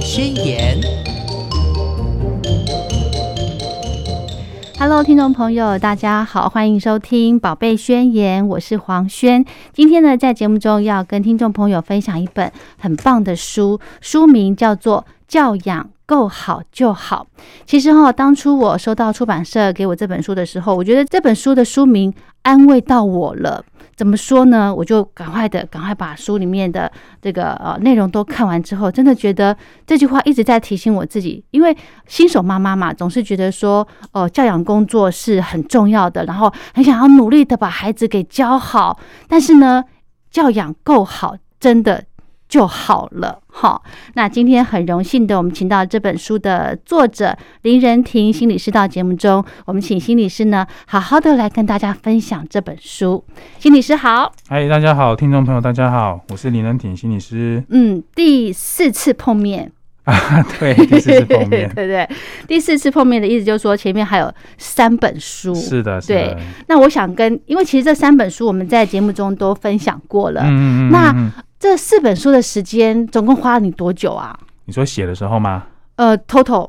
宣言》。Hello，听众朋友，大家好，欢迎收听《宝贝宣言》，我是黄轩。今天呢，在节目中要跟听众朋友分享一本很棒的书，书名叫做《教养够好就好》。其实哈，当初我收到出版社给我这本书的时候，我觉得这本书的书名安慰到我了。怎么说呢？我就赶快的，赶快把书里面的这个呃内容都看完之后，真的觉得这句话一直在提醒我自己。因为新手妈妈嘛，总是觉得说，呃，教养工作是很重要的，然后很想要努力的把孩子给教好。但是呢，教养够好，真的。就好了，好。那今天很荣幸的，我们请到这本书的作者林仁婷心理师到节目中，我们请心理师呢，好好的来跟大家分享这本书。心理师好，嗨，大家好，听众朋友大家好，我是林仁婷心理师。嗯，第四次碰面啊，对，第四次碰面，对对？第四次碰面的意思就是说，前面还有三本书，是的，对。那我想跟，因为其实这三本书我们在节目中都分享过了，嗯嗯嗯，那。这四本书的时间总共花了你多久啊？你说写的时候吗？呃，total，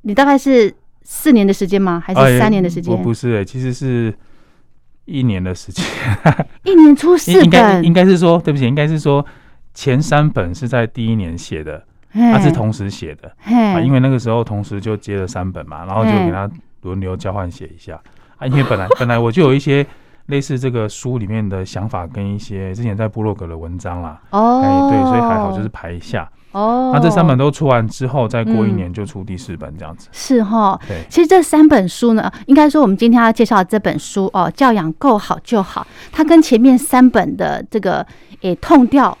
你大概是四年的时间吗？还是三年的时间？不是，其实是一年的时间。一年出四本？应该应该是说，对不起，应该是说前三本是在第一年写的，它是同时写的啊，因为那个时候同时就接了三本嘛，然后就给他轮流交换写一下啊，因为本来 本来我就有一些。类似这个书里面的想法跟一些之前在部落格的文章啦，哦，哎，对，所以还好就是排一下，哦，那这三本都出完之后，再过一年就出第四本这样子，是哈，对，其实这三本书呢，应该说我们今天要介绍这本书哦，教养够好就好，它跟前面三本的这个诶痛调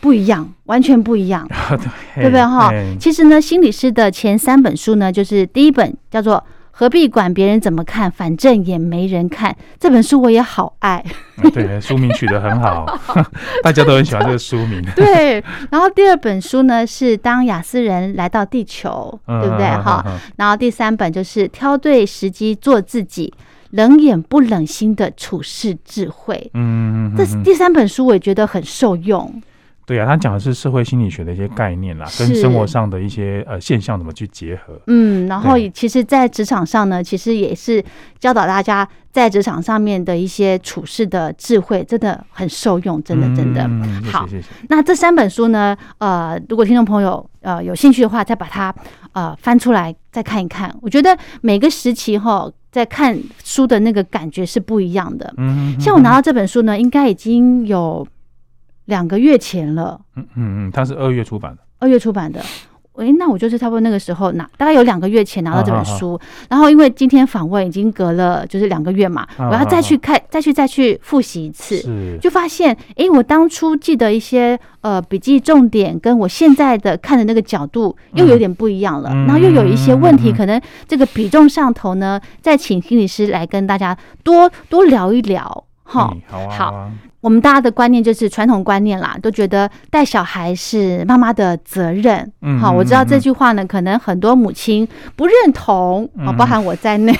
不一样，完全不一样，对。不对哈？其实呢，心理师的前三本书呢，就是第一本叫做。何必管别人怎么看，反正也没人看。这本书我也好爱。对，书名取得很好，大家都很喜欢这个书名。对，然后第二本书呢是《当雅思人来到地球》，对不对？哈。然后第三本就是挑对时机做自己，冷眼不冷心的处事智慧。嗯，这第三本书我也觉得很受用。对啊，他讲的是社会心理学的一些概念啦，跟生活上的一些呃现象怎么去结合。嗯，然后其实，在职场上呢，其实也是教导大家在职场上面的一些处事的智慧，真的很受用，真的真的。好，谢谢。那这三本书呢，呃，如果听众朋友呃有兴趣的话，再把它呃翻出来再看一看。我觉得每个时期哈，在看书的那个感觉是不一样的。嗯，像我拿到这本书呢，应该已经有。两个月前了，嗯嗯嗯，它是二月出版的，二月出版的，哎，那我就是差不多那个时候拿，大概有两个月前拿到这本书，然后因为今天访问已经隔了就是两个月嘛，我要再去看，再去再去复习一次，就发现，哎，我当初记得一些呃笔记重点，跟我现在的看的那个角度又有点不一样了，然后又有一些问题，可能这个比重上头呢，再请心理师来跟大家多多聊一聊，哈，好。我们大家的观念就是传统观念啦，都觉得带小孩是妈妈的责任。嗯，好，我知道这句话呢，可能很多母亲不认同啊，包含我在内。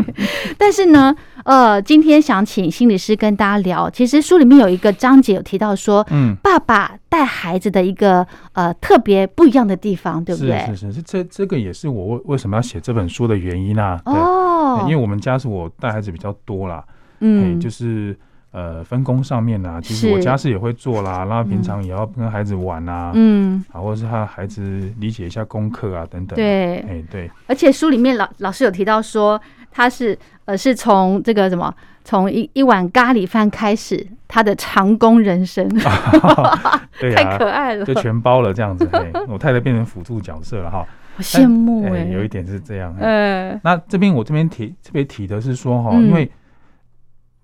但是呢，呃，今天想请心理师跟大家聊，其实书里面有一个章节有提到说，嗯，爸爸带孩子的一个呃特别不一样的地方，对不对？是是是，这这个也是我为为什么要写这本书的原因啊。哦，因为我们家是我带孩子比较多啦，嗯，就是。呃，分工上面呢，其实我家事也会做啦，然后平常也要跟孩子玩啊，嗯，啊，或者是他孩子理解一下功课啊，等等。对，哎，对。而且书里面老老师有提到说，他是呃，是从这个什么，从一一碗咖喱饭开始，他的长工人生 对太可爱了，就全包了这样子。我太太变成辅助角色了哈，好羡慕哎，有一点是这样。嗯，那这边我这边提特别提的是说哈，因为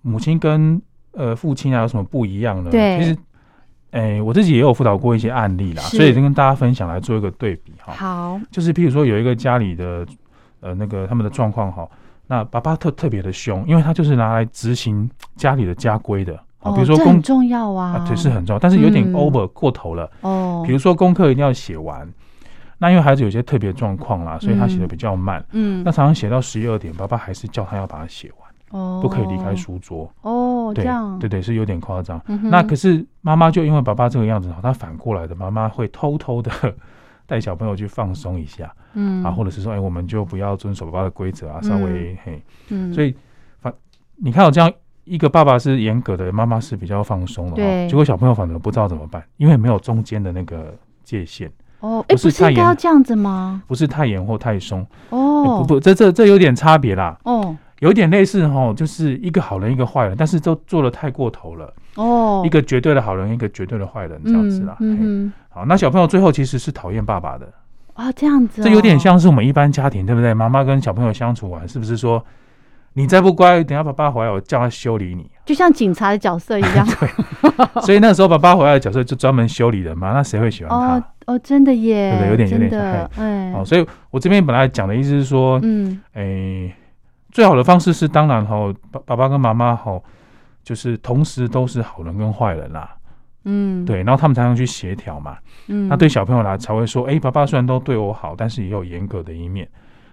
母亲跟呃，父亲啊有什么不一样呢？对，其实，哎，我自己也有辅导过一些案例啦，所以就跟大家分享来做一个对比哈。好，就是譬如说有一个家里的呃那个他们的状况哈，那爸爸特特别的凶，因为他就是拿来执行家里的家规的啊，比如说很重要啊，对，是很重要，但是有点 over 过头了。哦。比如说功课一定要写完，那因为孩子有些特别状况啦，所以他写的比较慢，嗯，那常常写到十一二点，爸爸还是叫他要把它写完。哦，不可以离开书桌。哦，这样。对对是有点夸张。那可是妈妈就因为爸爸这个样子，她反过来的妈妈会偷偷的带小朋友去放松一下，嗯。啊，或者是说，哎，我们就不要遵守爸爸的规则啊，稍微嘿，嗯，所以反你看我这样一个爸爸是严格的，妈妈是比较放松的，对。结果小朋友反而不知道怎么办，因为没有中间的那个界限，哦，哎，不是太不是应该要严这样子吗？不是太严或太松，哎哦，不不，这这这有点差别啦，哦有点类似哈，就是一个好人一个坏人，但是都做的太过头了，哦，一个绝对的好人，一个绝对的坏人这样子啦。嗯嗯好，那小朋友最后其实是讨厌爸爸的，哼，啊，这样子哦，这有点像是我们一般家庭，对不对？妈妈跟小朋友相处完，是不是说你再不乖，等下爸爸回来我叫他修理你？就像警察的角色一样。对所以那时候爸爸回来的角色就专门修理人嘛，那谁会喜欢他？哦哦，真的耶，对不对有点有点哎，哦，所以我这边本来讲的意思是说，嗯诶、最好的方式是当然哈，爸爸爸跟妈妈哈，就是同时都是好人跟坏人啦，嗯，，对，然后他们才能去协调嘛。嗯，那对小朋友来才会说，诶，爸爸虽然都对我好，但是也有严格的一面。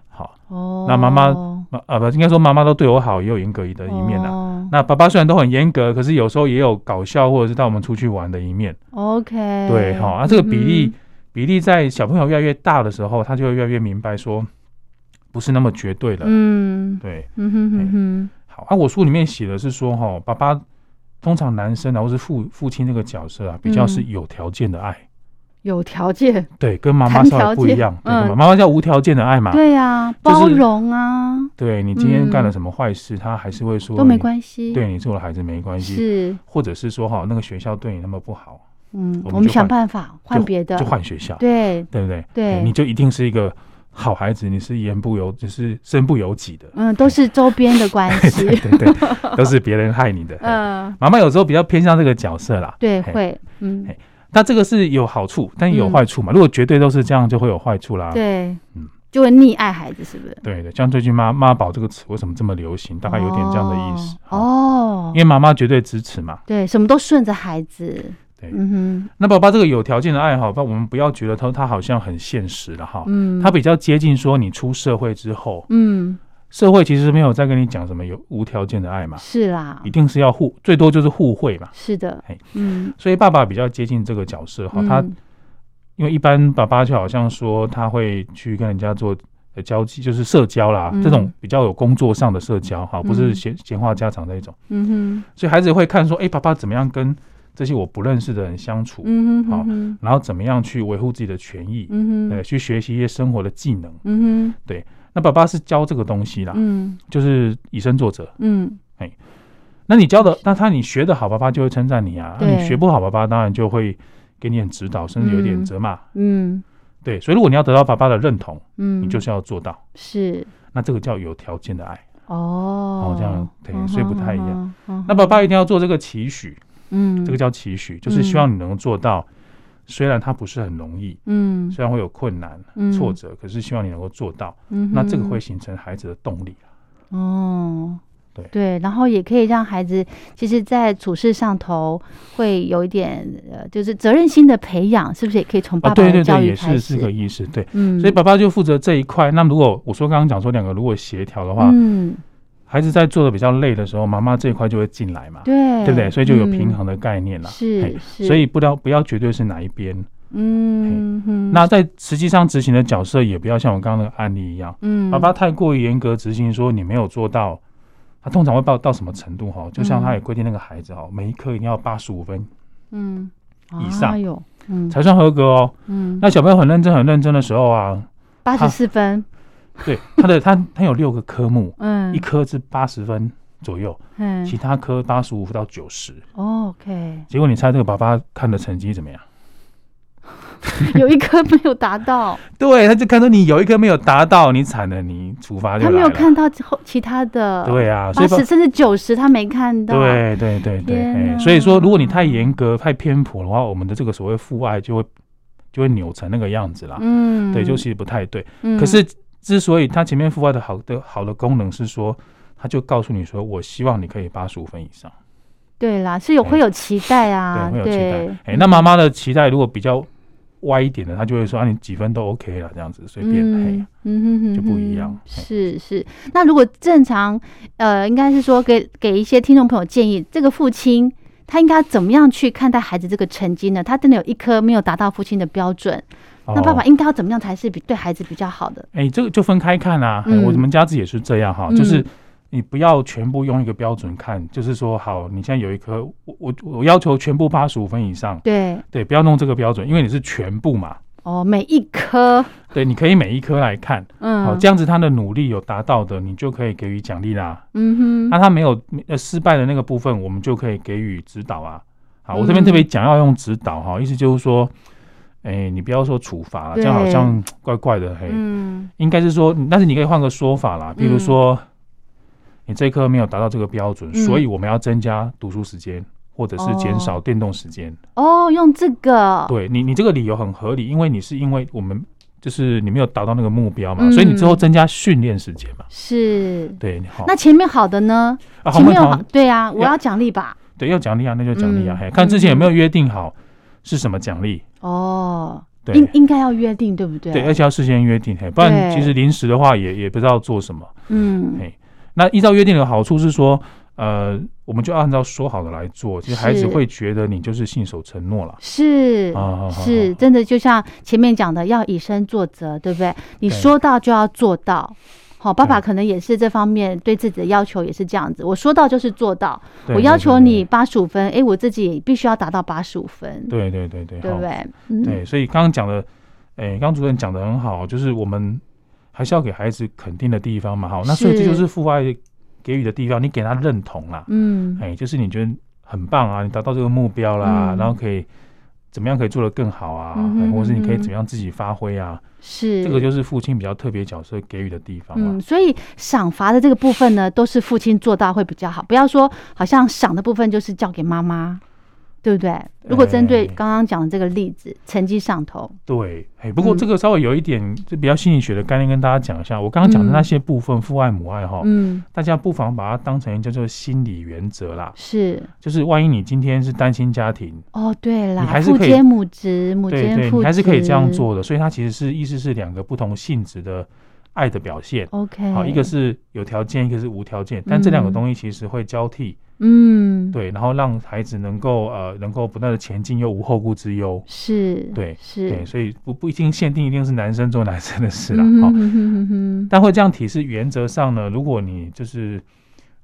好，哦，那妈妈妈啊不，应该说妈妈都对我好，也有严格的一面啦。哦那爸爸虽然都很严格，可是有时候也有搞笑或者是带我们出去玩的一面。OK，对，好、啊，这个比例、嗯比例在小朋友越来越大的时候，他就会越来越明白说，不是那么绝对的。嗯。对，嗯哼哼哼，好啊，我书里面写的是说，哈，爸爸通常男生啊，或是父父亲这个角色啊，比较是嗯有条件的爱，有条件，对，跟妈妈谈稍微不一样。对，嗯。妈妈叫无条件的爱嘛。对呀，包容啊，对你今天干了嗯什么坏事，他还是会说都没关系，对你做了孩子没关系，是，或者是说哈，那个学校对你那么不好，嗯，我们想办法换别的，就换学校，对。对不对？对。哎你就一定是一个好孩子，你是言不由，就是身不由己的。嗯，都是周边的关系，对对对，都是别人害你的。嗯，嗯，妈妈有时候比较偏向这个角色啦。对，会，嗯嘿，那这个是有好处，但也有坏处嘛。如果绝对都是这样，就会有坏处啦。对，嗯就会溺爱孩子，是不是？对对，像最近妈妈宝这个词为什么这么流行？大概有点这样的意思。哦，哦因为妈妈绝对支持嘛。对，什么都顺着孩子，对。嗯那爸爸这个有条件的爱好，不，我们不要觉得他他好像很现实了哈，。嗯，他比较接近说你出社会之后，嗯。社会其实没有在跟你讲什么有无条件的爱嘛，是啦。一，定是要互，最多就是互惠嘛。是的。嘿，嗯，所以爸爸比较接近这个角色哈，他嗯因为一般爸爸就好像说他会去跟人家做呃交际，就是社交啦，嗯。这种比较有工作上的社交哈，不是嗯。闲闲话家常那一种。嗯哼，所以孩子会看说，哎、爸爸怎么样跟这些我不认识的人相处，嗯哼，好然后怎么样去维护自己的权益，嗯哼，呃，去学习一些生活的技能。嗯那爸爸是教这个东西啦，，嗯。就是以身作则。嗯，哎那你教的，那他你学的好，爸爸就会称赞你啊；那你学不好，爸爸当然就会给你点指导，甚至有点嗯责骂。嗯。对，所以如果你要得到爸爸的认同，嗯，你就是要做到。是。那这个叫有条件的爱。哦，这样对嗯所以不太一样。那爸爸一定要做这个期许，嗯，这个叫期许，就是希望你能做到。虽然它不是很容易，嗯虽然会有困难、嗯挫折，可是希望你能够做到。嗯，那这个会形成孩子的动力啊哦。对对，然后也可以让孩子，其实，在处事上头会有一点呃，就是责任心的培养，是不是也可以从爸啊，爸的对对？也是这个意思。对，嗯，所以爸爸就负责这一块。那如果我说刚刚讲说两个如果协调的话，嗯，孩子在做的比较累的时候，妈妈这一块就会进来嘛，对，对不对？所以就有嗯平衡的概念啦。嘿是是，所以不要不要绝对是哪一边。嗯哼，那在实际上执行的角色，也不要像我刚刚那个案例一样，嗯，爸爸太过于严格执行，说你没有做到，他通常会到到什么程度哈？就像他也规定那个孩子哈，每一科一定要八十五分嗯。以上。才算合格哦。嗯，那小朋友很认真很认真的时候啊，八十四分，对他的他他有六个科目，嗯一科是八十分左右，嗯其他科八十五到九十。，OK，结果你猜这个爸爸看的成绩怎么样？有一科没有达到，对，他就看到你有一科没有达到，你惨了，你处罚就他。没有看到后其他的，对啊，八十甚至九十他没看到，，对对对对，哎所以说如果你太严格、太偏颇的话，我们的这个所谓父爱就会就会扭成那个样子啦。嗯，对，就其实不太对。嗯，可是之所以他前面父爱的好的好的功能是说，他就告诉你说，我希望你可以八十五分以上，对啦，是有哎会有期待啊，对，会有期待。哎，那妈妈的期待如果比较歪一点的，他就会说啊，你几分都 OK 了，这样子随便。配嗯，嗯哼哼就不一样是是，那如果正常，呃，应该是说给给一些听众朋友建议，这个父亲他应该怎么样去看待孩子这个成绩呢？他真的有一科没有达到父亲的标准，那爸爸应该要怎么样才是比对孩子比较好的？哎，这个就分开看啊。我们家子也是这样哈，就是你不要全部用一个标准看，就是说，好，你现在有一科，我我我要求全部八十五分以上，对。对，不要弄这个标准，因为你是全部嘛。哦，每一科，对，你可以每一科来看，嗯，好，这样子他的努力有达到的，你就可以给予奖励啦，嗯哼，那他没有呃失败的那个部分，我们就可以给予指导啊，好，我这边特别讲要用指导哈，意思就是说，哎，你不要说处罚，这样好像怪怪的，嘿，嗯，应该是说，但是你可以换个说法啦，比如说，你这一科没有达到这个标准，所以我们要增加读书时间。或者是减少电动时间。哦，用这个。对你，你这个理由很合理，因为你是因为我们就是你没有达到那个目标嘛，所以你之后增加训练时间嘛，是，对，好。那前面好的呢？啊前面好，对啊，我要奖励吧？对，要奖励啊，那就奖励啊，嘿看之前有没有约定好是什么奖励哦，对，应应该要约定，对不对？对，而且要事先约定，嘿，不然其实临时的话也也不知道做什么，嗯，嘿，那依照约定的好处是说。呃，我们就按照说好的来做，其实孩子会觉得你就是信守承诺了。是啊，是真的，就像前面讲的，要以身作则，对不对？你说到就要做到。好，爸爸可能也是这方面对自己的要求也是这样子。我说到就是做到，我要求你八十五分，哎，我自己必须要达到八十五分。对对对对，对不对？对，所以刚刚讲的，哎，刚主任讲的很好，就是我们还是要给孩子肯定的地方嘛。好，那所以这就是父爱。给予的地方，你给他认同啦，嗯，哎，就是你觉得很棒啊，你达到这个目标啦，然后可以怎么样可以做得更好啊，或者是你可以怎么样自己发挥啊，是。这个就是父亲比较特别角色给予的地方嗯，所以赏罚的这个部分呢，都是父亲做到会比较好，不要说好像赏的部分就是交给妈妈。对不对？如果针对刚刚讲的这个例子，成绩上头，对，哎，不过这个稍微有一点就比较心理学的概念，跟大家讲一下。我刚刚讲的那些部分，父爱母爱哈，嗯，大家不妨把它当成叫做心理原则啦。是，就是万一你今天是单亲家庭，哦，对啦，你还是可以母职，母对对你还是可以这样做的。所以它其实是意思是两个不同性质的爱的表现。OK，好，一个是有条件，一个是无条件，但这两个东西其实会交替。嗯，对，然后让孩子能够呃，能够不断的前进，又无后顾之忧。是，对，是，对，所以不不一定限定一定是男生做男生的事了，好。但会这样提示，原则上呢，如果你就是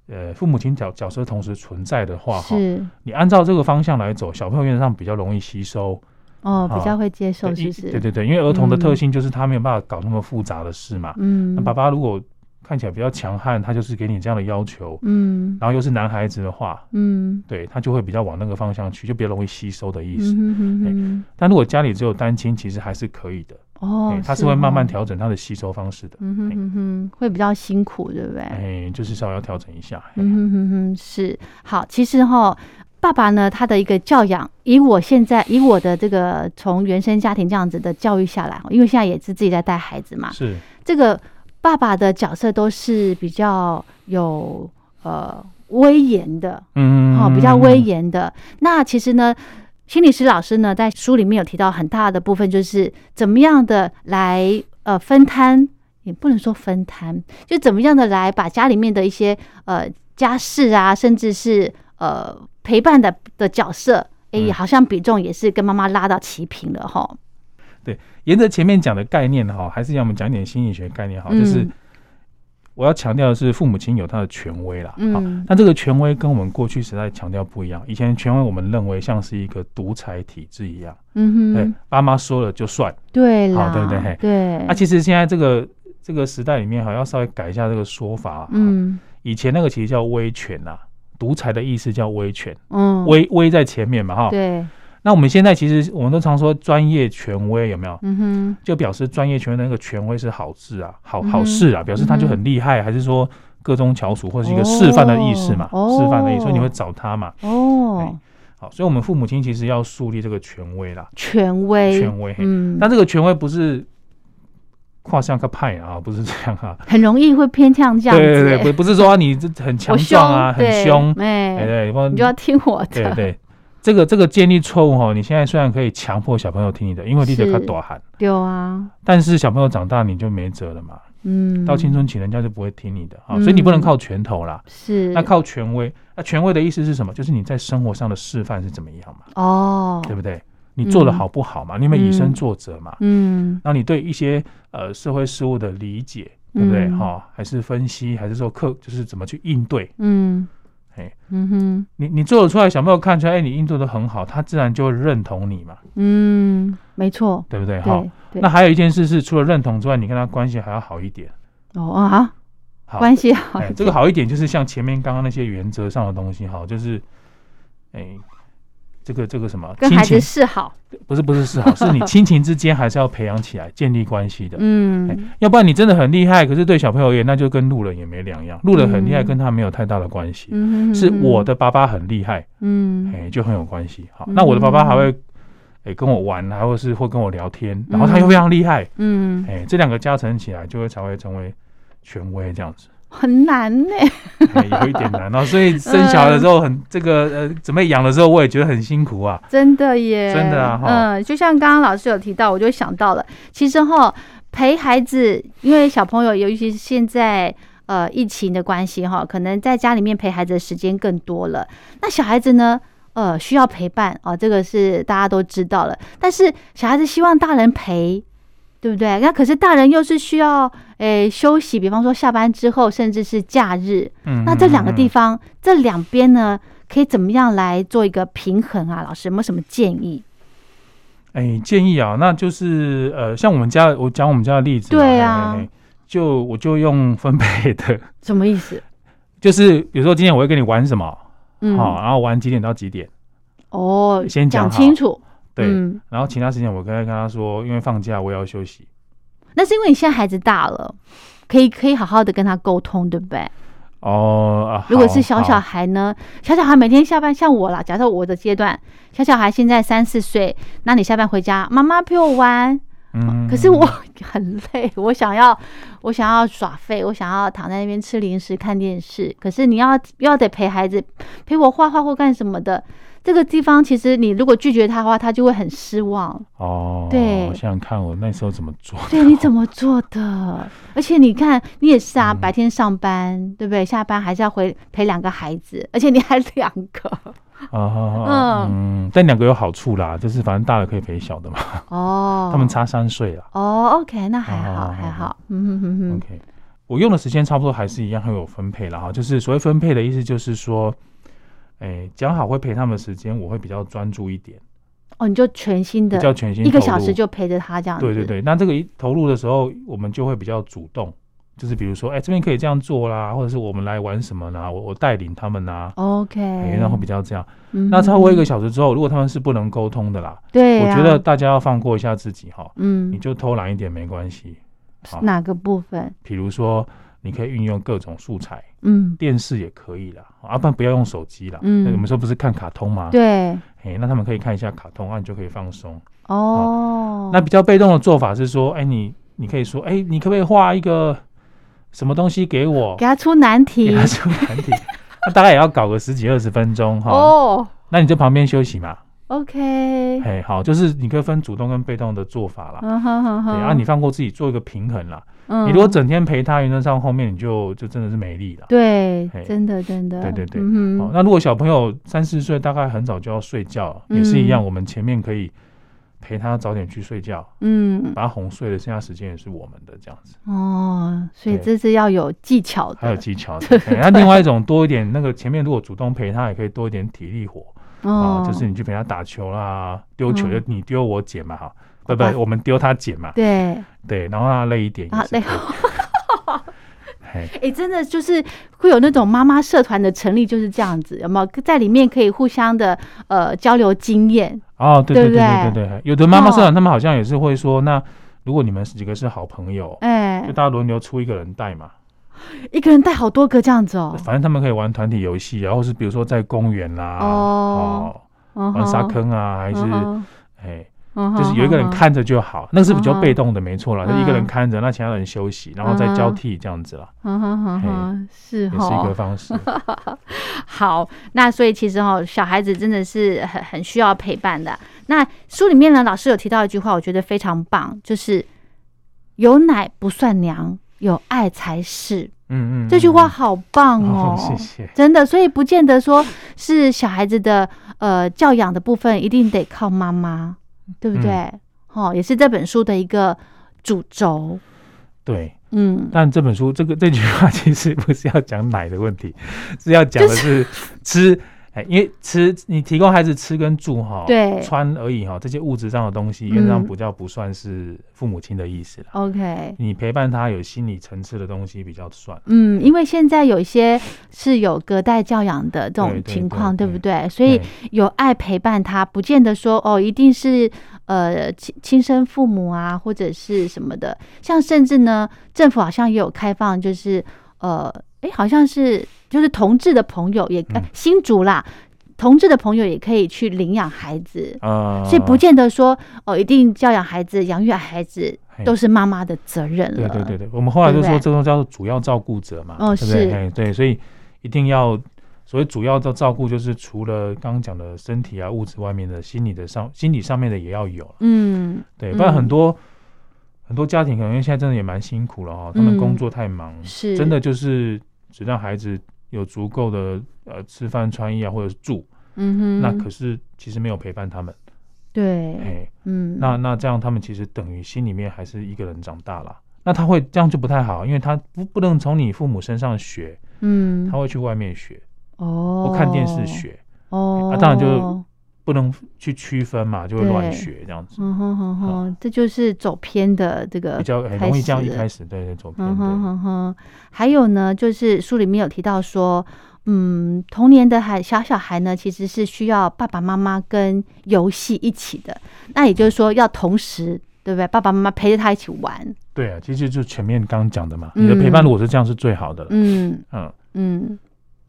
呃父母亲角角色同时存在的话，哈，你按照这个方向来走，小朋友原则上比较容易吸收，哦，比较会接受，其实，对对对，因为儿童的特性就是他没有办法搞那么复杂的事嘛。嗯，那爸爸如果。看起来比较强悍，他就是给你这样的要求，嗯，然后又是男孩子的话，嗯，对他就会比较往那个方向去，就比较容易吸收的意思。嗯但如果家里只有单亲，其实还是可以的哦，他是会慢慢调整他的吸收方式的。嗯哼哼，会比较辛苦，对不对？哎，就是稍微要调整一下。嗯哼哼哼，是好。其实哈，爸爸呢，他的一个教养，以我现在以我的这个从原生家庭这样子的教育下来，因为现在也是自己在带孩子嘛，是这个。爸爸的角色都是比较有呃威严的，嗯，好，比较威严的。那其实呢，心理师老师呢在书里面有提到很大的部分，就是怎么样的来呃分摊，也不能说分摊，就怎么样的来把家里面的一些呃家事啊，甚至是呃陪伴的的角色，哎，好像比重也是跟妈妈拉到齐平了哈。对，沿着前面讲的概念哈，还是要我们讲点心理学概念哈，就是我要强调的是，父母亲有他的权威啦。嗯，那这个权威跟我们过去时代强调不一样。以前权威我们认为像是一个独裁体制一样，嗯哼，对，爸妈说了就算，对啦，对不对？对。那其实现在这个这个时代里面哈，要稍微改一下这个说法。嗯，以前那个其实叫威权呐，独裁的意思叫威权，嗯，威威在前面嘛，哈，对。那我们现在其实我们都常说专业权威有没有？嗯哼，就表示专业权威那个权威是好事啊，好好事啊，表示他就很厉害，还是说各中翘楚或者是一个示范的意思嘛？示范的意思，所以你会找他嘛？哦，好，所以我们父母亲其实要树立这个权威啦，权威，权威。嗯，但这个权威不是跨向个派啊，不是这样啊，很容易会偏向这样子。对对对，不不是说你这很强壮啊，很凶，哎对，你就要听我的，对对。这个这个建立错误哈，你现在虽然可以强迫小朋友听你的，因为你得他多喊，有啊，但是小朋友长大你就没辙了嘛。嗯，到青春期人家就不会听你的啊，所以你不能靠拳头啦，是那靠权威。那权威的意思是什么？就是你在生活上的示范是怎么样嘛？哦，对不对？你做的好不好嘛？你有没有以身作则嘛？嗯，然后你对一些呃社会事物的理解，对不对？嗯哈，还是分析，还是说课，就是怎么去应对？嗯，哎，嗯哼，你你做得出来，小朋友看出来，哎，你运作的很好，他自然就会认同你嘛，嗯，没错，对不对？哈对，对，那还有一件事是，除了认同之外，你跟他关系还要好一点。哦啊，好，关系好哎，，这个好一点就是像前面刚刚那些原则上的东西，哈，就是，哎，这个这个什么亲跟孩子情示好，不是不是示好，是你亲情之间还是要培养起来，建立关系的。哎嗯，要不然你真的很厉害，可是对小朋友而言，那就跟路人也没两样。路人很厉害，嗯跟他没有太大的关系。嗯哼是我，的爸爸很厉害，嗯哎，就很有关系。好，嗯那我的爸爸还会，哎，跟我玩，还或是会跟我聊天，然后他又非常厉害，嗯，哎，这两个加成起来，就会才会成为权威这样子。很难呢，哎有一点难哦，所以生小孩的时候很这个呃，准备养的时候，我也觉得很辛苦啊。真的耶，真的啊哈嗯，就像刚刚老师有提到，我就想到了，其实哈，陪孩子，因为小朋友，尤其是现在。呃，疫情的关系哈，可能在家里面陪孩子的时间更多了。那小孩子呢，呃，需要陪伴哦，这个是大家都知道了。但是小孩子希望大人陪，对不对？那可是大人又是需要诶休息，比方说下班之后，甚至是假日。嗯，那这两个地方，方，这两边呢，可以怎么样来做一个平衡啊？老师有没有什么建议？哎，建议啊，那就是呃，像我们家，我讲我们家的例子嘛，对啊嘿嘿嘿就我就用分配的，什么意思？就是比如说今天我会跟你玩什么，嗯，好，然后玩几点到几点，哦，先讲讲清楚。对，嗯，然后其他时间我跟跟他说，因为放假我也要休息，那是因为你现在孩子大了，可以可以好好的跟他沟通，对不对？哦啊，如果是小小孩呢，小小孩每天下班，像我啦，假设我的阶段，小小孩现在三四岁，那你下班回家，妈妈陪我玩，嗯。可是我很累，我想要我想要耍废，我想要躺在那边吃零食看电视。可是你要要得陪孩子，陪我画画或干什么的，这个地方其实你如果拒绝他的话，他就会很失望。哦，对我想想看我那时候怎么做，对，你怎么做的？而且你看，你也是啊，嗯白天上班，对不对？下班还是要回陪两个孩子，而且你还两个嗯，但两个有好处啦，就是反正大的可以陪小的嘛，哦。他们差三岁啦。哦，OK，那还好，哦还好。嗯哼哼哼，OK，我用的时间差不多还是一样，很有分配了哈。就是所谓分配的意思，就是说，哎，讲好会陪他们的时间，我会比较专注一点，哦，你就全心的比较全心一个小时就陪着他这样子。对对对，那这个一投入的时候，我们就会比较主动，就是比如说，哎，这边可以这样做啦，或者是我们来玩什么呢，我我带领他们啦，OK，哎，然后比较这样。嗯那超过一个小时之后，如果他们是不能沟通的啦，对啊，我觉得大家要放过一下自己哈，嗯。你嗯，就偷懒一点没关系。好，哪个部分？比如说，你可以运用各种素材，嗯，电视也可以啦，啊，不然不要用手机啦。嗯那我们说不是看卡通吗？，对，哎，那他们可以看一下卡通，啊，你就可以放松。哦，那比较被动的做法是说，哎，你你可以说，哎，你可不可以画一个什么东西给我？给他出难题给他出难题，那大概也要搞个十几二十分钟哈。哦那你就旁边休息嘛。，OK，哎，好，就是你可以分主动跟被动的做法啦。嗯哼哼。对，哼，啊，你放过自己，做一个平衡啦。嗯。你如果整天陪他，原则上后面你就就真的是没力了。对，真的真的，对对对。嗯哼，哦那如果小朋友三四岁，大概很早就要睡觉，也是一样。嗯。我们前面可以陪他早点去睡觉，嗯，把他哄睡了，剩下时间也是我们的这样子，哦，所以这是要有技巧的，还有技巧的。那另外一种多一点，那个前面如果主动陪他，也可以多一点体力活啊，哦，就是你去陪他打球啦，丢球嗯。就你丢我捡嘛哈，不不，我们丢他捡嘛，对。对，然后让他累一点也啊累。哎、真的就是会有那种妈妈社团的成立，就是这样子，有没有？在里面可以互相的呃交流经验？哦，对对对对对有的妈妈社哦。团他们好像也是会说，那如果你们几个是好朋友，哎、就大家轮流出一个人带嘛，一个人带好多个这样子哦，反正他们可以玩团体游戏，然后是比如说在公园啦，哦哦，玩沙坑啊，还是哎，嗯就是有一个人看着就好，那个是比较被动的，没错了，就一个人嗯看着，那其他人休息，然后再交替这样子了，嗯哼哼哼，是也是一哈个，方式。好，那所以其实哦，小孩子真的是很很需要陪伴的。那书里面呢，老师有提到一句话，我觉得非常棒，就是有奶不算娘，有爱才是。嗯嗯，这句话好棒哦，谢谢。真的，所以不见得说是小孩子的呃教养的部分一定得靠妈妈，对不对？哦，也是这本书的一个主轴。对，嗯。但这本书这个这句话其实不是要讲奶的问题，是要讲的是吃。哎，因为吃你提供孩子吃跟住哈，对，穿而已哈，这些物质上的东西，原则上比较不算是父母亲的意思了。OK，你陪伴他有心理层次的东西比较算。嗯，因为现在有一些是有隔代教养的这种情况，对不对？所以有爱陪伴他，不见得说哦，一定是呃亲亲生父母啊，或者是什么的。像甚至呢，政府好像也有开放，就是呃。哎，好像是就是同志的朋友也新竹啦，同志的朋友也可以去领养孩子。啊，所以不见得说哦，一定教养孩子、养育孩子都是妈妈的责任了。对对对对，我们后来就说这种叫做主要照顾者嘛，哦是，对，所以一定要所谓主要的照顾，就是除了刚刚讲的身体啊、物质外面的，心理的上、心理上面的也要有。嗯，对，不然很多很多家庭可能因为现在真的也蛮辛苦了哈，他们工作太忙，是。真的就是。只让孩子有足够的呃吃饭穿衣啊，或者是住，嗯哼，那可是其实没有陪伴他们，对，哎，嗯，那那这样他们其实等于心里面还是一个人长大了，那他会这样就不太好，因为他不不能从你父母身上学，嗯，他会去外面学，哦，或看电视学，哦，那当然就。不能去区分嘛，就会乱学这样子。嗯哼哼哼，这就是走偏的这个比较很容易这样一开始对对走偏。嗯哼哼哼，还有呢，就是书里面有提到说，嗯，童年的孩小小孩呢，其实是需要爸爸妈妈跟游戏一起的。那也就是说，要同时，对不对？爸爸妈妈陪着他一起玩。对啊，其实就前面刚刚讲的嘛，你的陪伴如果是这样，是最好的。嗯嗯嗯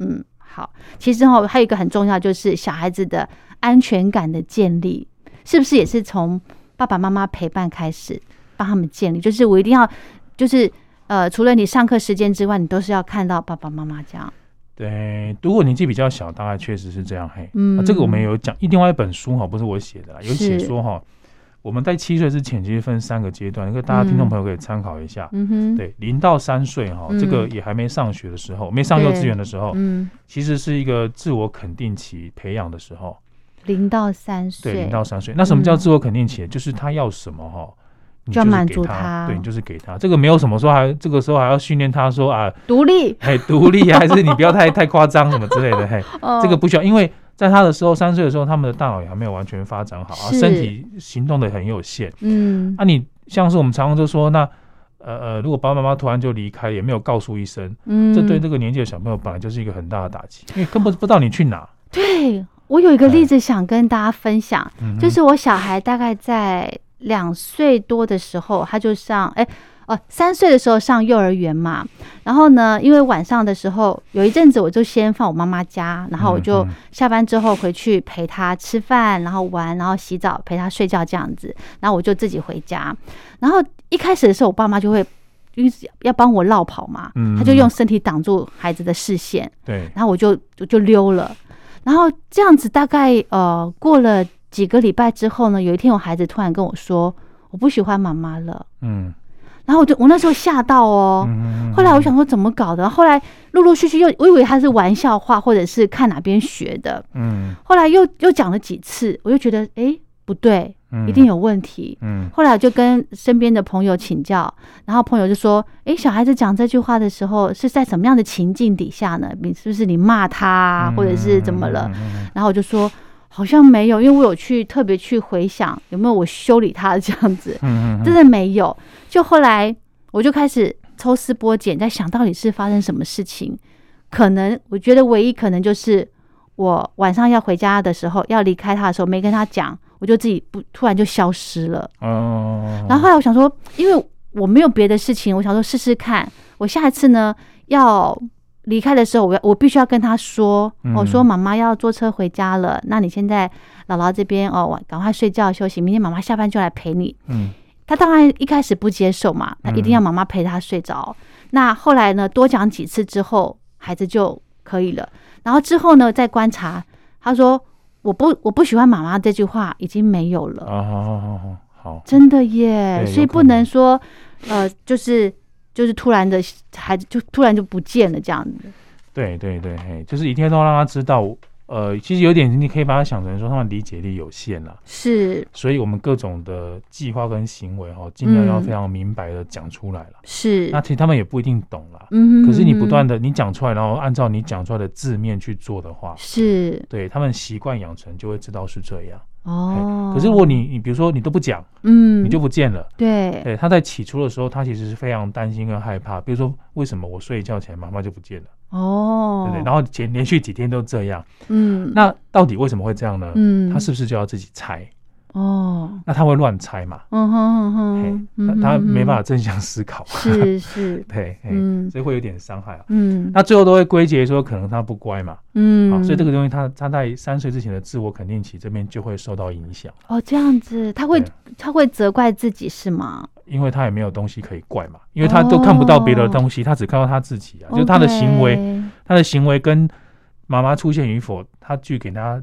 嗯，好。其实哈，还有一个很重要，就是小孩子的。安全感的建立，是不是也是从爸爸妈妈陪伴开始帮他们建立？就是我一定要，就是呃，除了你上课时间之外，你都是要看到爸爸妈妈这样。对，如果年纪比较小，大概确实是这样。嘿，嗯，这个我们有讲，另外一本书哈，不是我写的啦，有写说哈，我们在七岁之前其实分三个阶段，那个大家听众朋友可以参考一下。嗯哼，对，零到三岁哈，这个也还没上学的时候，没上幼稚园的时候，嗯，其实是一个自我肯定期培养的时候。零到三岁，对，零到三岁。那什么叫自我肯定期？就是他要什么哈，就要满足他。对，你就是给他。这个没有什么说还这个时候还要训练他说啊，独立，嘿，独立，还是你不要太 太夸张什么之类的，嘿，这个不需要。因为在他的时候，三岁的时候，他们的大脑也还没有完全发展好，啊，身体行动的很有限。嗯，那你像是我们常常就说，那呃呃，如果爸爸妈妈突然就离开，也没有告诉一声，嗯，这对这个年纪的小朋友本来就是一个很大的打击，因为根本不知道你去哪。对。我有一个例子想跟大家分享，就是我小孩大概在两岁多的时候，他就上哎哦三岁的时候上幼儿园嘛。然后呢，因为晚上的时候有一阵子，我就先放我妈妈家，然后我就下班之后回去陪他吃饭，然后玩，然后洗澡，陪他睡觉这样子。然后我就自己回家。然后一开始的时候，我爸妈就会因为要帮我绕跑嘛，他就用身体挡住孩子的视线，对，然后我就就就溜了。然后这样子大概呃过了几个礼拜之后呢，有一天我孩子突然跟我说我不喜欢妈妈了，嗯，然后我就我那时候吓到哦，后来我想说怎么搞的，后来陆陆续续又我以为他是玩笑话或者是看哪边学的，嗯，后来又又讲了几次，我就觉得哎不对。一定有问题。嗯，后来我就跟身边的朋友请教，然后朋友就说：“哎，小孩子讲这句话的时候是在什么样的情境底下呢？你是不是你骂他，或者是怎么了？”然后我就说：“好像没有，因为我有去特别去回想有没有我修理他的这样子，嗯真的没有。就后来我就开始抽丝剥茧，在想到底是发生什么事情。可能我觉得唯一可能就是我晚上要回家的时候，要离开他的时候没跟他讲。”我就自己不突然就消失了，哦。然后后来我想说，因为我没有别的事情，我想说试试看。我下一次呢要离开的时候，我要我必须要跟他说，我说妈妈要坐车回家了。那你现在姥姥这边哦，赶快睡觉休息，明天妈妈下班就来陪你。嗯，他当然一开始不接受嘛，他一定要妈妈陪他睡着。那后来呢，多讲几次之后，孩子就可以了。然后之后呢，再观察，他说。我不我不喜欢妈妈这句话已经没有了啊！好好好好好，真的耶！所以不能说呃，就是就是突然的孩子就突然就不见了这样子。对对对，嘿，就是一天都让他知道。呃，其实有点，你可以把它想成说，他们理解力有限了，是，所以我们各种的计划跟行为哈，尽量要非常明白的讲出来了，是。那其实他们也不一定懂了，嗯，可是你不断的你讲出来，然后按照你讲出来的字面去做的话，是，对他们习惯养成就会知道是这样。哦，可是如果你你比如说你都不讲，嗯，你就不见了，对，对，他在起初的时候，他其实是非常担心跟害怕，比如说为什么我睡一觉起来妈妈就不见了，哦，对对？然后连连续几天都这样，嗯，那到底为什么会这样呢？嗯，他是不是就要自己猜？哦，那他会乱猜嘛？嗯哼哼哼，他没办法正向思考，是是，对，嗯，所以会有点伤害啊。嗯，那最后都会归结说，可能他不乖嘛。嗯，所以这个东西，他他在三岁之前的自我肯定期这边就会受到影响。哦，这样子，他会他会责怪自己是吗？因为他也没有东西可以怪嘛，因为他都看不到别的东西，他只看到他自己啊，就是他的行为，他的行为跟妈妈出现与否，他去给他。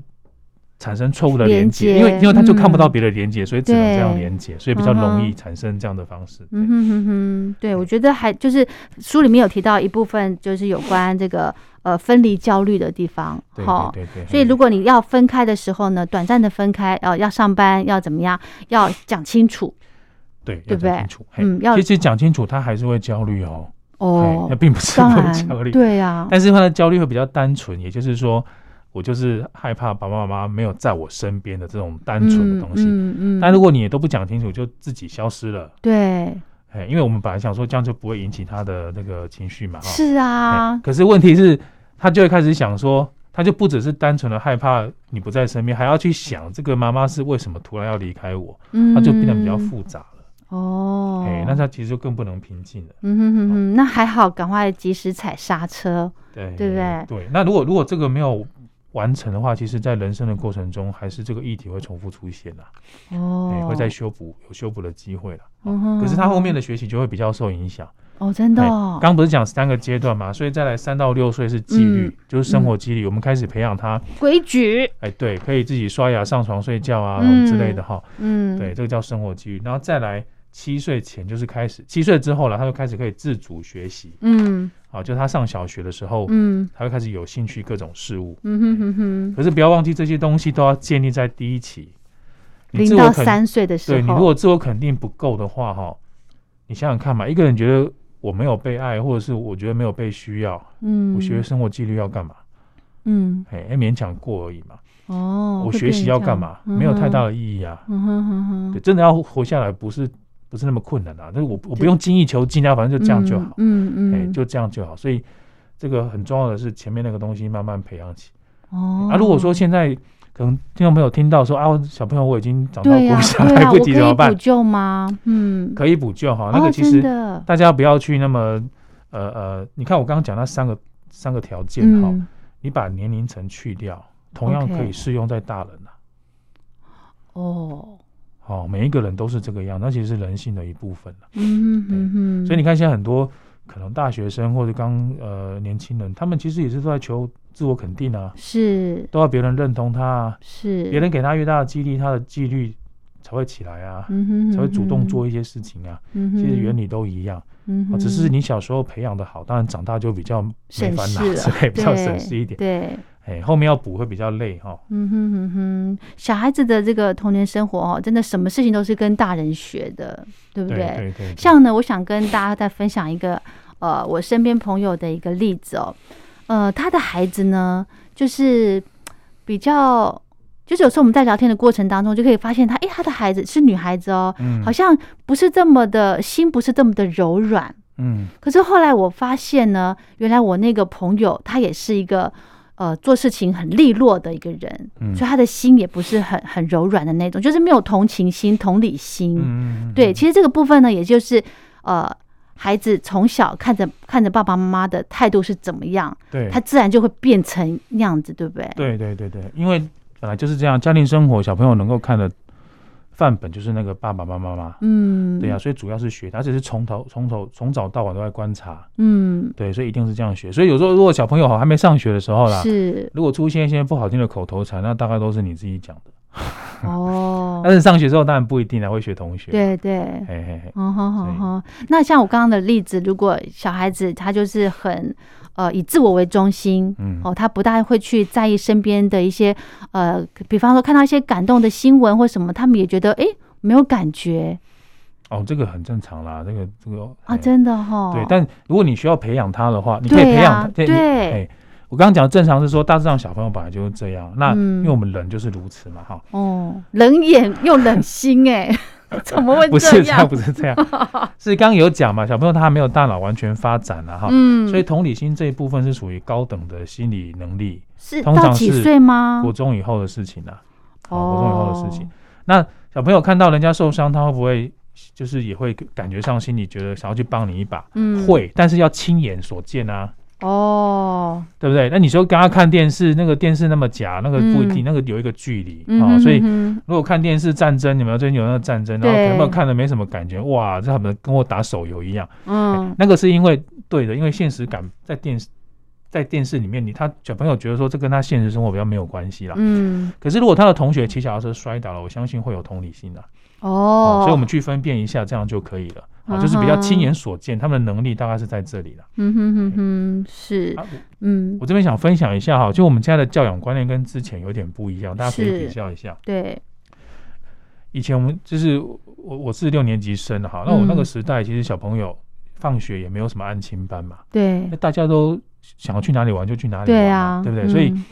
产生错误的连接，因为因为他就看不到别的连接，所以只能这样连接，所以比较容易产生这样的方式。嗯哼哼哼，对，我觉得还就是书里面有提到一部分，就是有关这个呃分离焦虑的地方。好，对对。所以如果你要分开的时候呢，短暂的分开，呃，要上班要怎么样，要讲清楚。对，对不对？嗯，要其实讲清楚，他还是会焦虑哦。哦，那并不是不焦虑，对呀。但是他的焦虑会比较单纯，也就是说。我就是害怕爸爸妈妈没有在我身边的这种单纯的东西。嗯嗯。但如果你也都不讲清楚，就自己消失了。对。哎，因为我们本来想说这样就不会引起他的那个情绪嘛。是啊。可是问题是，他就会开始想说，他就不只是单纯的害怕你不在身边，还要去想这个妈妈是为什么突然要离开我。嗯。他就变得比较复杂了。哦。哎，那他其实就更不能平静了。嗯哼哼哼，那还好，赶快及时踩刹车。对。对不对？对。那如果如果这个没有。完成的话，其实，在人生的过程中，还是这个议题会重复出现的哦，会再修补，有修补的机会了。嗯可是他后面的学习就会比较受影响哦，真的。刚不是讲三个阶段嘛，所以再来三到六岁是纪律，就是生活纪律，我们开始培养他规矩。哎，对，可以自己刷牙、上床睡觉啊之类的哈。嗯，对，这个叫生活纪律。然后再来七岁前就是开始，七岁之后了，他就开始可以自主学习。嗯。啊，就他上小学的时候，嗯，他会开始有兴趣各种事物，嗯哼哼哼。可是不要忘记这些东西都要建立在第一期，零到三岁的时候。对你如果自我肯定不够的话，哈，你想想看嘛，一个人觉得我没有被爱，或者是我觉得没有被需要，嗯，我学生活纪律要干嘛？嗯，哎，勉强过而已嘛。哦，我学习要干嘛？没有太大的意义啊。嗯哼哼哼。对，真的要活下来，不是。不是那么困难啊，但是我我不用精益求精啊，反正就这样就好，嗯嗯，哎，就这样就好。所以这个很重要的是前面那个东西慢慢培养起。哦，啊，如果说现在可能听众朋友听到说啊，小朋友我已经长到国小来不及怎么办？补救吗？嗯，可以补救哈。那个其实大家不要去那么呃呃，你看我刚刚讲那三个三个条件哈，你把年龄层去掉，同样可以适用在大人啊。哦。好，每一个人都是这个样，那其实是人性的一部分了。嗯嗯嗯。所以你看，现在很多可能大学生或者刚呃年轻人，他们其实也是都在求自我肯定啊，是都要别人认同他啊，是别人给他越大的激励，他的纪律才会起来啊，才会主动做一些事情啊。嗯其实原理都一样，嗯只是你小时候培养的好，当然长大就比较没烦恼，对，比较省事一点。对。哎，后面要补会比较累哈。嗯哼哼哼，小孩子的这个童年生活哦，真的什么事情都是跟大人学的，对不对？对对。像呢，我想跟大家再分享一个呃，我身边朋友的一个例子哦。呃，他的孩子呢，就是比较，就是有时候我们在聊天的过程当中，就可以发现他，哎，他的孩子是女孩子哦，好像不是这么的心，不是这么的柔软。嗯。可是后来我发现呢，原来我那个朋友他也是一个。呃，做事情很利落的一个人，所以他的心也不是很很柔软的那种，就是没有同情心、同理心。嗯对，其实这个部分呢，也就是呃，孩子从小看着看着爸爸妈妈的态度是怎么样，对，他自然就会变成那样子，对不对？对对对对，因为本来就是这样，家庭生活小朋友能够看的。范本就是那个爸爸妈妈嘛，嗯，对呀，所以主要是学，而且是从头从头从早到晚都在观察，嗯，对，所以一定是这样学。所以有时候如果小朋友好还没上学的时候啦，是，如果出现一些不好听的口头禅，那大概都是你自己讲的。哦，但是上学之后当然不一定了，会学同学。对对，嘿嘿嘿，哦好好好。那像我刚刚的例子，如果小孩子他就是很呃以自我为中心，嗯，哦，他不大会去在意身边的一些呃，比方说看到一些感动的新闻或什么，他们也觉得诶没有感觉。哦，这个很正常啦，这个这个啊，真的哈、对，但如果你需要培养他的话，你可以培养他。你对。哎，我刚刚讲的正常是说，大致上小朋友本来就是这样。那嗯因为我们人就是如此嘛，哈，哦，冷眼又冷心哎，怎么会不是这样，不是这样，是刚刚有讲嘛，小朋友他还没有大脑完全发展啊，哈，嗯，所以同理心这一部分是属于高等的心理能力，是通常到几是岁吗？国中以后的事情啊，哦哦，国中以后的事情。那小朋友看到人家受伤，他会不会就是也会感觉上心里觉得想要去帮你一把？嗯，会，但是要亲眼所见啊。哦，对不对？那你说刚刚看电视，那个电视那么假，那个不一定，那个有一个距离啊、所以如果看电视战争，你们最近有那个战争，然后对有没有看的没什么感觉？哇，这他们跟我打手游一样。嗯那个是因为对的，因为现实感在电视在电视里面，你他小朋友觉得说这跟他现实生活比较没有关系啦。嗯，可是如果他的同学骑小踏车摔倒了，我相信会有同理心的、哦，所以我们去分辨一下，这样就可以了。啊，就是比较亲眼所见，他们的能力大概是在这里了。嗯哼哼哼，是嗯我这边想分享一下哈，就我们现在的教养观念跟之前有点不一样，大家可以比较一下。对，以前我们就是我我是六年级生的哈，那我那个时代其实小朋友放学也没有什么安亲班嘛，对那大家都想要去哪里玩就去哪里玩嘛，啊，对不对？所以嗯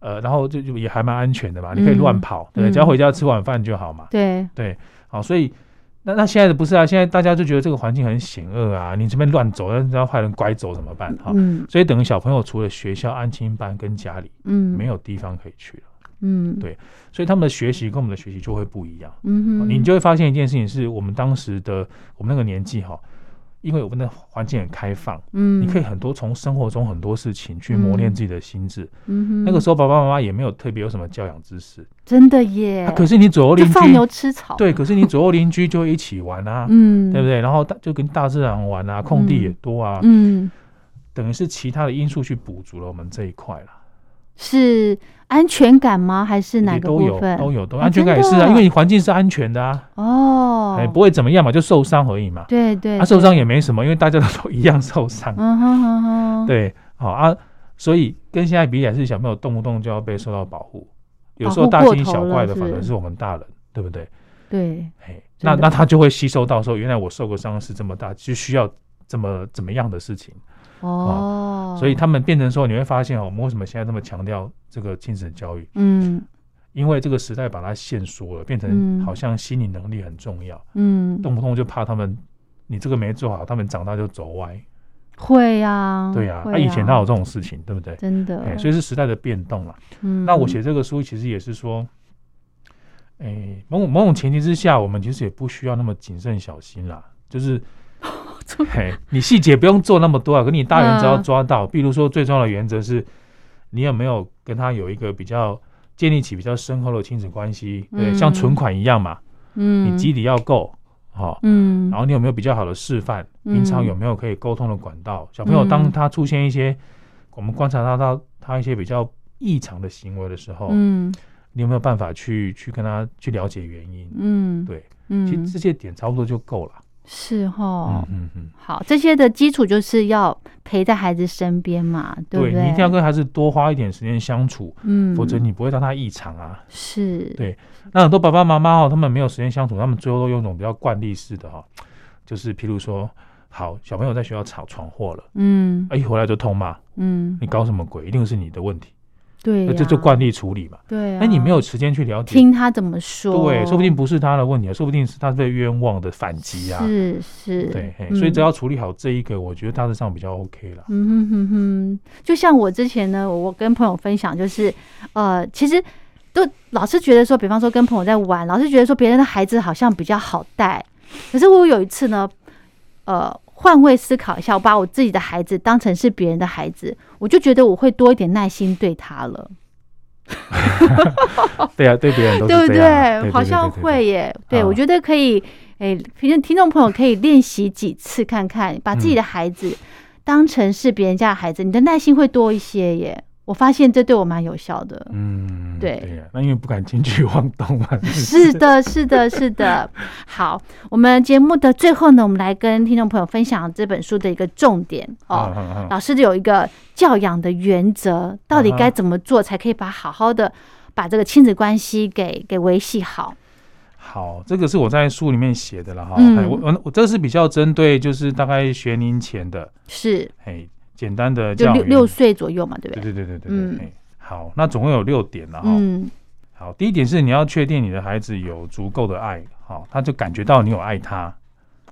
呃，然后就就也还蛮安全的嘛，你可以乱跑，对只要回家吃晚饭就好嘛。对，对，好，所以那那现在的不是啊，现在大家就觉得这个环境很险恶啊，你这边乱走，那让坏人拐走怎么办？哈，嗯所以等于小朋友除了学校安亲班跟家里嗯，没有地方可以去了，嗯，对所以他们的学习跟我们的学习就会不一样。嗯哼，你就会发现一件事情，是我们当时的我们那个年纪哈，因为我们的环境很开放，嗯，你可以很多从生活中很多事情去磨练自己的心智。嗯哼，那个时候爸爸妈妈也没有特别有什么教养知识，真的耶。啊，可是你左右邻居放牛居吃草，对，可是你左右邻居就会一起玩啊，嗯，对不对？然后大就跟大自然玩啊，空地也多啊，嗯，等于是其他的因素去补足了我们这一块了。是安全感吗？还是哪部分？都有都有哦安全感也是啊，因为你环境是安全的啊，哦，哎，不会怎么样嘛，就受伤而已嘛。对对，他受伤也没什么，因为大家都都一样受伤。嗯哼哼哼，对，好啊，所以跟现在比起来，是小朋友动不动就要被受到保护，有时候大惊小怪的反而是我们大人，对不对？对，嘿，真的。那那他就会吸收到说，原来我受过伤是这么大，就需要这么怎么样的事情，哦，所以他们变成说，你会发现哦，我们为什么现在这么强调这个亲子教育？嗯因为这个时代把它限缩了，变成嗯好像心理能力很重要，嗯，动不动就怕他们你这个没做好，他们长大就走歪。会呀，对呀、会那、以前啊哪有这种事情，对不对？真的哎，，所以是时代的变动了。嗯，那我写这个书其实也是说，哎，某种某种前提之下，我们其实也不需要那么谨慎小心啦。就是，嘿，你细节不用做那么多啊，可你大原则要嗯抓到。比如说，最重要的原则是，你有没有跟他有一个比较建立起比较深厚的亲子关系？对，嗯像存款一样嘛，嗯，你基底要够。好、嗯，然后你有没有比较好的示范？嗯平常有没有可以沟通的管道？小朋友当嗯他出现一些，我们观察到到他一些比较异常的行为的时候，嗯你有没有办法去去跟他去了解原因？嗯，对，嗯，其实这些点差不多就够了。是哈嗯，嗯嗯，好，这些的基础就是要陪在孩子身边嘛，对不对？你一定要跟孩子多花一点时间相处，嗯，否则你不会让他异常啊。是，对那很多爸爸妈妈哦，他们没有时间相处，他们最后都用一种比较惯例式的哈，就是譬如说，好小朋友在学校闯闯祸了，嗯啊一回来就痛骂，嗯，你搞什么鬼？一定是你的问题，对呀，那这就惯例处理嘛。对啊，哎，你没有时间去了解，听他怎么说，对，说不定不是他的问题啊，说不定是他被冤枉的反击啊。是是，对，嗯所以只要处理好这一个，我觉得大致上比较 OK 了。嗯哼哼哼，就像我之前呢，我跟朋友分享，就是呃，其实都老是觉得说，比方说跟朋友在玩，老是觉得说别人的孩子好像比较好带。可是我有一次呢，呃，换位思考一下，我把我自己的孩子当成是别人的孩子，我就觉得我会多一点耐心对他了，对啊，对别人都对不对好像会。耶。对，啊我觉得可以，诶，听听众朋友可以练习几次看看，把自己的孩子当成是别人家的孩子，你的耐心会多一些耶。我发现这对我蛮有效的。嗯，对那因为不敢轻举妄动嘛。是的，是的，是的。好，我们节目的最后呢，我们来跟听众朋友分享这本书的一个重点哦。老师有一个教养的原则，到底该怎么做才可以把好好的把这个亲子关系给给维系好？好，这个是我在书里面写的了哈。嗯我我这是比较针对就是大概学龄前的，是，哎，简单的就教育。六六岁左右嘛，对不对？对对对对对嗯好，那总共有六点了哈。嗯好，第一点是你要确定你的孩子有足够的爱，好，他就感觉到你有爱他。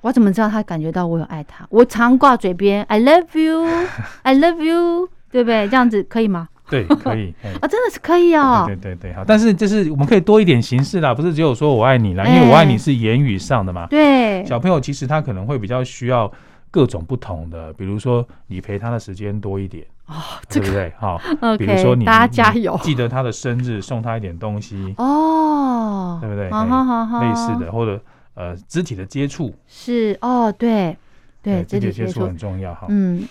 我怎么知道他感觉到我有爱他？我常挂嘴边 “I love you, I love you”，对不对？这样子可以吗？对，可以。哎啊，真的是可以哦。对对对对，好，但是就是我们可以多一点形式啦，不是只有说我爱你啦，因哎为我爱你是言语上的嘛。对，小朋友其实他可能会比较需要各种不同的，比如说你陪他的时间多一点，哦，这个对不对？好比如说你大家加油。记得他的生日，送他一点东西，哦，对不对？好哎好好好，类似的，或者呃肢体的接触，是哦，对对，哎肢体的接触很重要哈。嗯。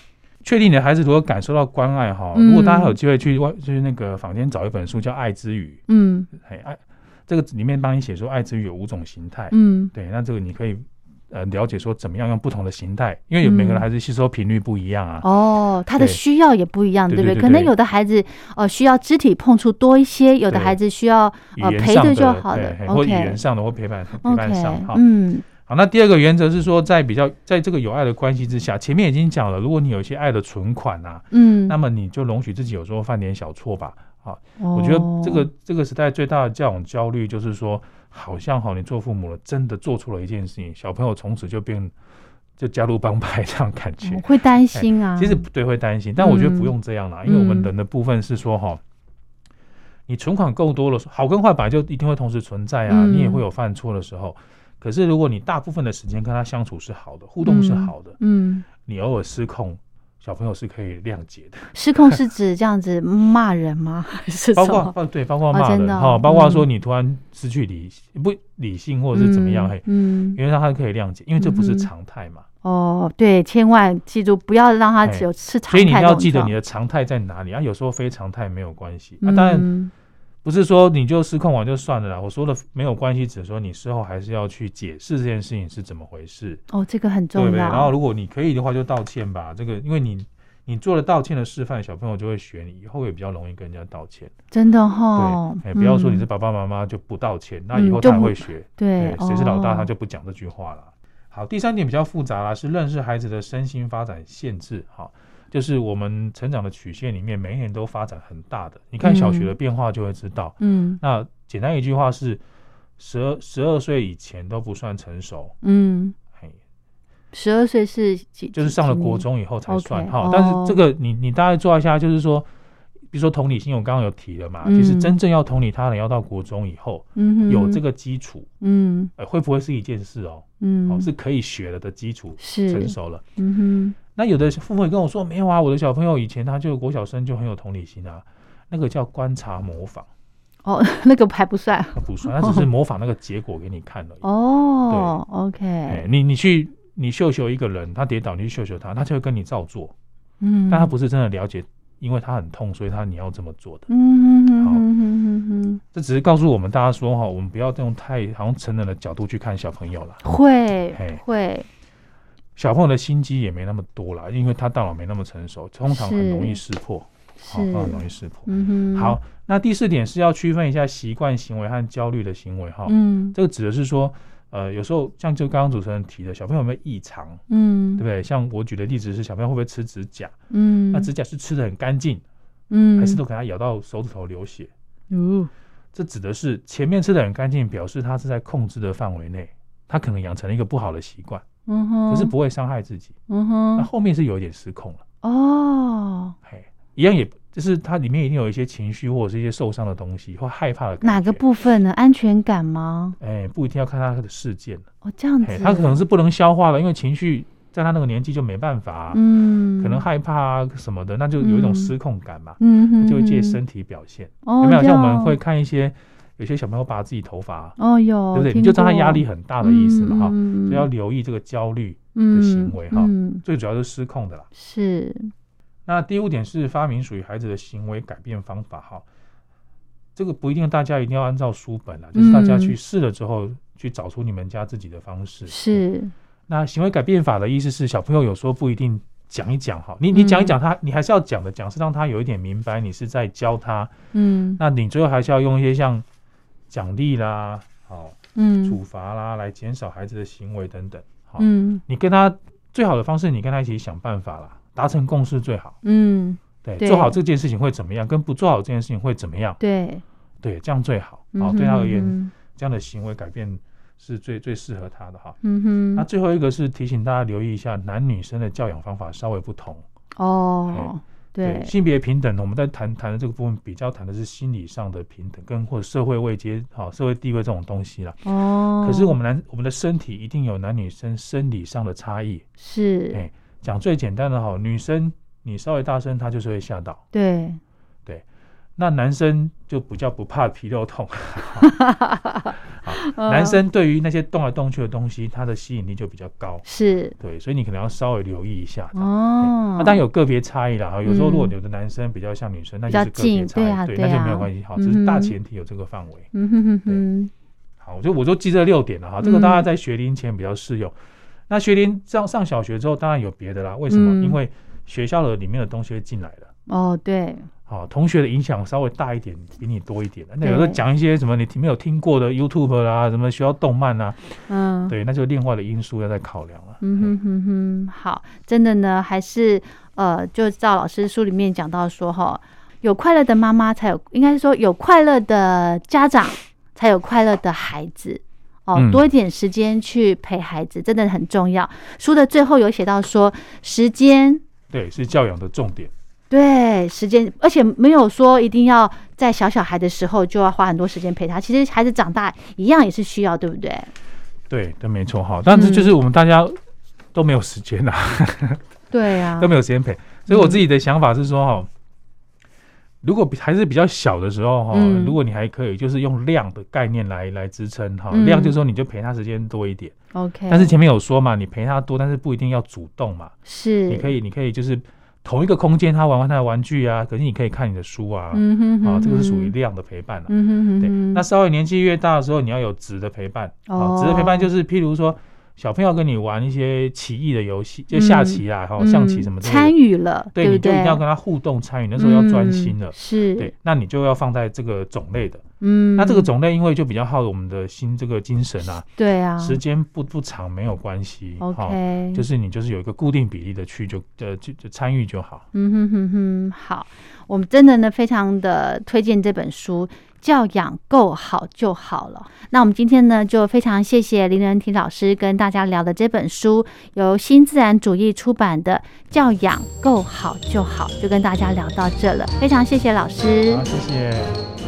确定你的孩子如果感受到关爱哈，嗯。如果大家有机会去外就是那个坊间找一本书叫《爱之语嗯》，哎爱这个里面帮你写说爱之语有五种形态，嗯。对，那这个你可以呃了解说怎么样用不同的形态，因为有每个人嗯。孩子吸收频率不一样啊。哦，他的需要也不一样，对不对？可能有的孩子呃需要肢体碰触多一些，有的孩子需要语呃陪着言上的就好了。对或语言上的或陪伴陪伴上哈。嗯。好，那第二个原则是说，在比较在这个有爱的关系之下，前面已经讲了，如果你有一些爱的存款啊，嗯，那么你就容许自己有时候犯点小错吧。啊，我觉得这个哦。这个时代最大的教养焦虑就是说，好像哈，你做父母了，真的做错了一件事情，小朋友从此就变就加入帮派这样感觉。我。会担心啊，其实对会担心，但我觉得不嗯用这样啦，因为我们嗯。人的部分是说哈，你存款够多了，好跟坏本来就一定会同时存在啊，嗯。你也会有犯错的时候。可是如果你大部分的时间跟他相处是好的，互动是好的，嗯，你偶尔失控，小朋友是可以谅解的。失控是指这样子骂人吗？还是包？括包对，包括哦骂人哈、包括说嗯你突然失去理不理性或者是怎么样，嘿，嗯，嗯因为让他可以谅解，因为这不是常态嘛，哦，对，千万记住不要让他只有是常所以你要记得你的常态在哪里啊。有时候非常态没有关系啊，当然嗯不是说你就失控完就算了啦。我说的没有关系，只是说你事后还是要去解释这件事情是怎么回事，哦，这个很对不对？重要。然后如果你可以的话，就道歉吧。这个因为你你做了道歉的示范，小朋友就会学你，以后也比较容易跟人家道歉。真的哈，对，哎，不要说你是嗯爸爸妈妈就不道歉，那以后他会学。对对，，谁是老大，哦他就不讲这句话了。好，第三点比较复杂啦，是认识孩子的身心发展限制。哈，就是我们成长的曲线里面，每一年都发展很大的。你看小学的嗯变化就会知道。嗯那简单一句话是，十二十二岁以前都不算成熟，嗯，嘿，十二岁是几？就是上了国中以后才算。哈哦，但是这个你你大概做一下，就是说。比如说同理心，我刚刚有提了嘛，其实嗯真正要同理他人，要到国中以后嗯哼。有这个基础，嗯。呃，会不会是一件事哦？嗯。哦，是可以学了的基础，是。成熟了。嗯哼。那有的父母也跟我说，没有啊，我的小朋友以前他就国小生就很有同理心啊，那个叫观察模仿，哦，那个还不算。那不算，他只是模仿那个结果给你看而已。哦对，OK，你你去你秀秀一个人，他跌倒，你去秀秀他，他就会跟你照做，嗯，但他不是真的了解，因为他很痛，所以他你要这么做的。嗯哼好哼哼哼哼这只是告诉我们大家说哈，我们不要用太好像成人的角度去看小朋友了。会嘿会小朋友的心机也没那么多了，因为他大脑没那么成熟，通常很容易识破，好，很容易识破。嗯哼好，那第四点是要区分一下习惯行为和焦虑的行为哈。嗯这个指的是说，呃，有时候像就刚刚主持人提的，小朋友有没有异常，嗯。对不对？像我举的例子是小朋友会不会吃指甲？嗯。那指甲是吃的很干净，嗯。还是都给他咬到手指头流血？哦。这指的是前面吃的很干净，表示他是在控制的范围内，他可能养成了一个不好的习惯，嗯哼，可是不会伤害自己。嗯哼。那后面是有一点失控了，哦，嘿，一样也就是它里面一定有一些情绪或者是一些受伤的东西或害怕的感觉。哪个？部分呢？安全感吗？哎，不一定要看他的事件哦，这样嘿，子，他可能是不能消化了，因为情绪在他那个年纪就没办法、啊，嗯，可能害怕啊什么的，那就有一种嗯失控感嘛，嗯，就会借身体表现。哦，有没有？像我们会看一些有些小朋友拔自己头发啊，哦有，对不对？你就知道他压力很大的意思嘛哈，嗯所以要留意这个焦虑的行为哈嗯，最主要是失控的啦。是那第五点是发明属于孩子的行为改变方法哈，这个不一定大家一定要按照书本啦，就是大家去试了之后，去找出你们家自己的方式。是。那行为改变法的意思是，小朋友有时候不一定讲一讲哈，你你讲一讲他，你还是要讲的，讲是让他有一点明白，你是在教他。嗯。那你最后还是要用一些像奖励啦，好，嗯，处罚啦，来减少孩子的行为等等。好，嗯，你跟他最好的方式，你跟他一起想办法啦，达成共识最好。嗯。对，做好这件事情会怎么样？跟不做好这件事情会怎么样？对。对，这样最好。好，对他而言，这样的行为改变。是最最适合他的哈，嗯哼。那最后一个是提醒大家留意一下，男女生的教养方法稍微不同哦。对，性别平等，我们在谈谈的这个部分，比较谈的是心理上的平等，跟或者社会位阶、好社会地位这种东西了。哦。可是我们男我们的身体一定有男女生生理上的差异。是。哎，讲最简单的哈，女生你稍微大声，她就是会吓到。对。那男生就比较不怕皮肉痛，男生对于那些动来动去的东西，他的吸引力就比较高。是，对，所以你可能要稍微留意一下。哦，那当然有个别差异啦。有时候如果有的男生比较像女生，那就是个别差异，对，那就没有关系。好，只是大前提有这个范围。嗯哼哼哼。好，我就我就记这六点了哈。这个大家在学龄前比较适用。那学龄上上小学之后，当然有别的啦。为什么？因为学校的里面的东西会进来了。哦，对。好，同学的影响稍微大一点，比你多一点那有时候讲一些什么你没有听过的 YouTube 啦，什么学校动漫啊，嗯，对，那就另外的因素要再考量了。嗯哼哼哼，好，真的呢，还是呃，就照老师书里面讲到说哈，有快乐的妈妈才有，应该是说有快乐的家长才有快乐的孩子哦，多一点时间去陪孩子真的很重要。书的最后有写到说，时间对是教养的重点。对，时间，而且没有说一定要在小小孩的时候就要花很多时间陪他。其实孩子长大一样也是需要，对不对？对，都没错哈。但是就是我们大家都没有时间呐。对呀，都没有时间陪。所以我自己的想法是说哈，如果还是比较小的时候哈，如果你还可以，就是用量的概念来来支撑哈。量就是说你就陪他时间多一点。OK。但是前面有说嘛，你陪他多，但是不一定要主动嘛。是。你可以，你可以就是。同一个空间，他玩玩他的玩具啊，可是你可以看你的书啊，嗯哼啊，这个是属于量的陪伴了。对，那稍微年纪越大的时候，你要有质的陪伴。哦，质的陪伴就是譬如说。小朋友跟你玩一些棋艺的游戏，就下棋啊，还有象棋什么的，参与了，对，你就一定要跟他互动参与，那时候要专心了，是，对，那你就要放在这个种类的，嗯，那这个种类因为就比较耗我们的心这个精神啊，对啊，时间不不长没有关系，OK，就是你就是有一个固定比例的去就呃就就参与就好，嗯哼哼哼，好，我们真的呢非常的推荐这本书。教养够好就好了。那我们今天呢，就非常谢谢林仁婷老师跟大家聊的这本书，由新自然主义出版的《教养够好就好》，就跟大家聊到这了。非常谢谢老师，好，谢谢。